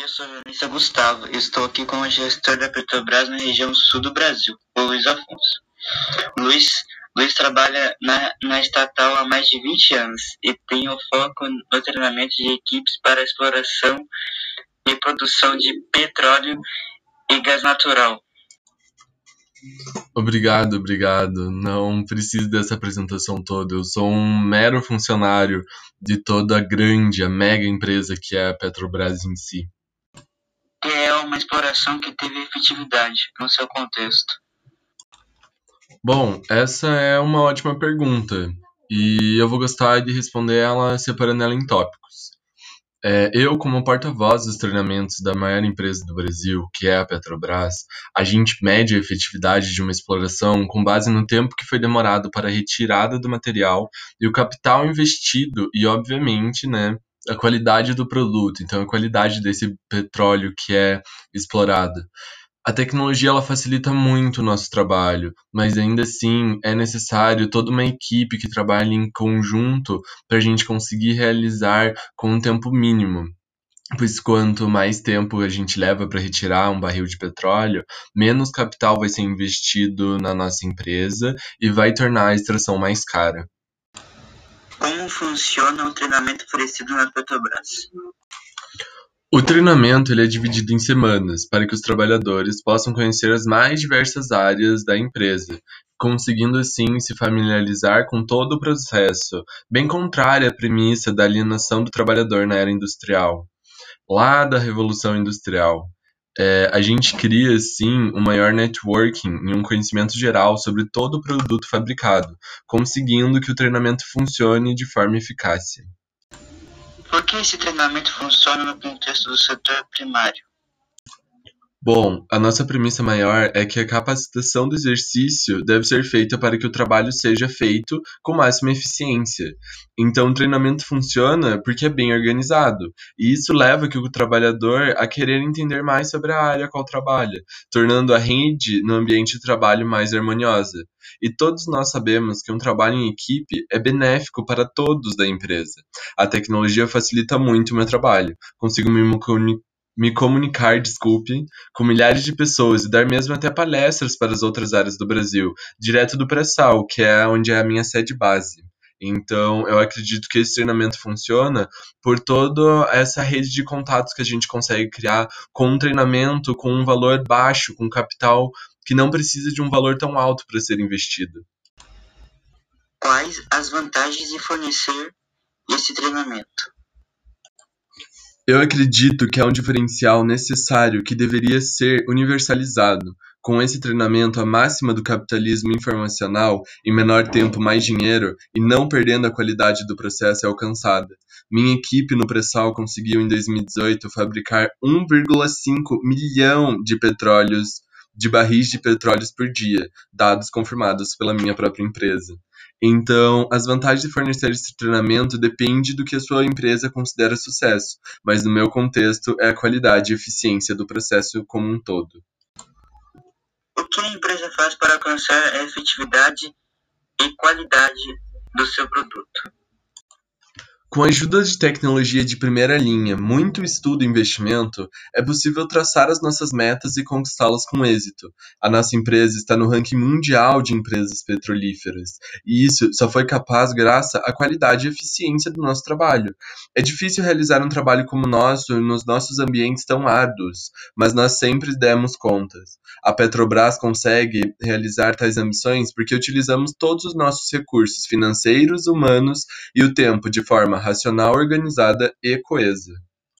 Eu sou jornalista Gustavo e estou aqui com o gestor da Petrobras na região sul do Brasil, o Luiz Afonso. Luiz, Luiz trabalha na, na estatal há mais de 20 anos e tem o foco no treinamento de equipes para exploração e produção de petróleo e gás natural. Obrigado, obrigado. Não preciso dessa apresentação toda. Eu sou um mero funcionário de toda a grande, a mega empresa que é a Petrobras em si. É uma exploração que teve efetividade no seu contexto. Bom, essa é uma ótima pergunta e eu vou gostar de responder ela separando ela em tópicos. É, eu, como porta-voz dos treinamentos da maior empresa do Brasil, que é a Petrobras, a gente mede a efetividade de uma exploração com base no tempo que foi demorado para a retirada do material e o capital investido e, obviamente, né, a qualidade do produto, então a qualidade desse petróleo que é explorado. A tecnologia ela facilita muito o nosso trabalho, mas ainda assim é necessário toda uma equipe que trabalhe em conjunto para a gente conseguir realizar com um tempo mínimo. Pois quanto mais tempo a gente leva para retirar um barril de petróleo, menos capital vai ser investido na nossa empresa e vai tornar a extração mais cara. Como funciona o treinamento oferecido na Petrobras? O treinamento ele é dividido em semanas para que os trabalhadores possam conhecer as mais diversas áreas da empresa, conseguindo assim se familiarizar com todo o processo, bem contrária à premissa da alienação do trabalhador na era industrial. Lá da Revolução Industrial, é, a gente cria, sim, um maior networking e um conhecimento geral sobre todo o produto fabricado, conseguindo que o treinamento funcione de forma eficaz. Por que esse treinamento funciona no contexto do setor primário? Bom, a nossa premissa maior é que a capacitação do exercício deve ser feita para que o trabalho seja feito com máxima eficiência. Então, o treinamento funciona porque é bem organizado, e isso leva que o trabalhador a querer entender mais sobre a área a qual trabalha, tornando a rede no ambiente de trabalho mais harmoniosa. E todos nós sabemos que um trabalho em equipe é benéfico para todos da empresa. A tecnologia facilita muito o meu trabalho. Consigo me me comunicar, desculpe, com milhares de pessoas e dar mesmo até palestras para as outras áreas do Brasil, direto do pré-sal, que é onde é a minha sede base. Então, eu acredito que esse treinamento funciona por toda essa rede de contatos que a gente consegue criar com um treinamento com um valor baixo, com capital que não precisa de um valor tão alto para ser investido. Quais as vantagens de fornecer esse treinamento? Eu acredito que é um diferencial necessário que deveria ser universalizado. Com esse treinamento, a máxima do capitalismo informacional, em menor tempo, mais dinheiro, e não perdendo a qualidade do processo, é alcançada. Minha equipe no pré-sal conseguiu, em 2018, fabricar 1,5 milhão de petróleos, de barris de petróleos por dia, dados confirmados pela minha própria empresa. Então, as vantagens de fornecer esse treinamento depende do que a sua empresa considera sucesso, mas no meu contexto é a qualidade e eficiência do processo como um todo. O que a empresa faz para alcançar a efetividade e qualidade do seu produto? Com a ajuda de tecnologia de primeira linha, muito estudo e investimento, é possível traçar as nossas metas e conquistá-las com êxito. A nossa empresa está no ranking mundial de empresas petrolíferas, e isso só foi capaz graças à qualidade e eficiência do nosso trabalho. É difícil realizar um trabalho como o nosso nos nossos ambientes tão árduos, mas nós sempre demos contas. A Petrobras consegue realizar tais ambições porque utilizamos todos os nossos recursos financeiros, humanos e o tempo de forma racional, organizada e coesa.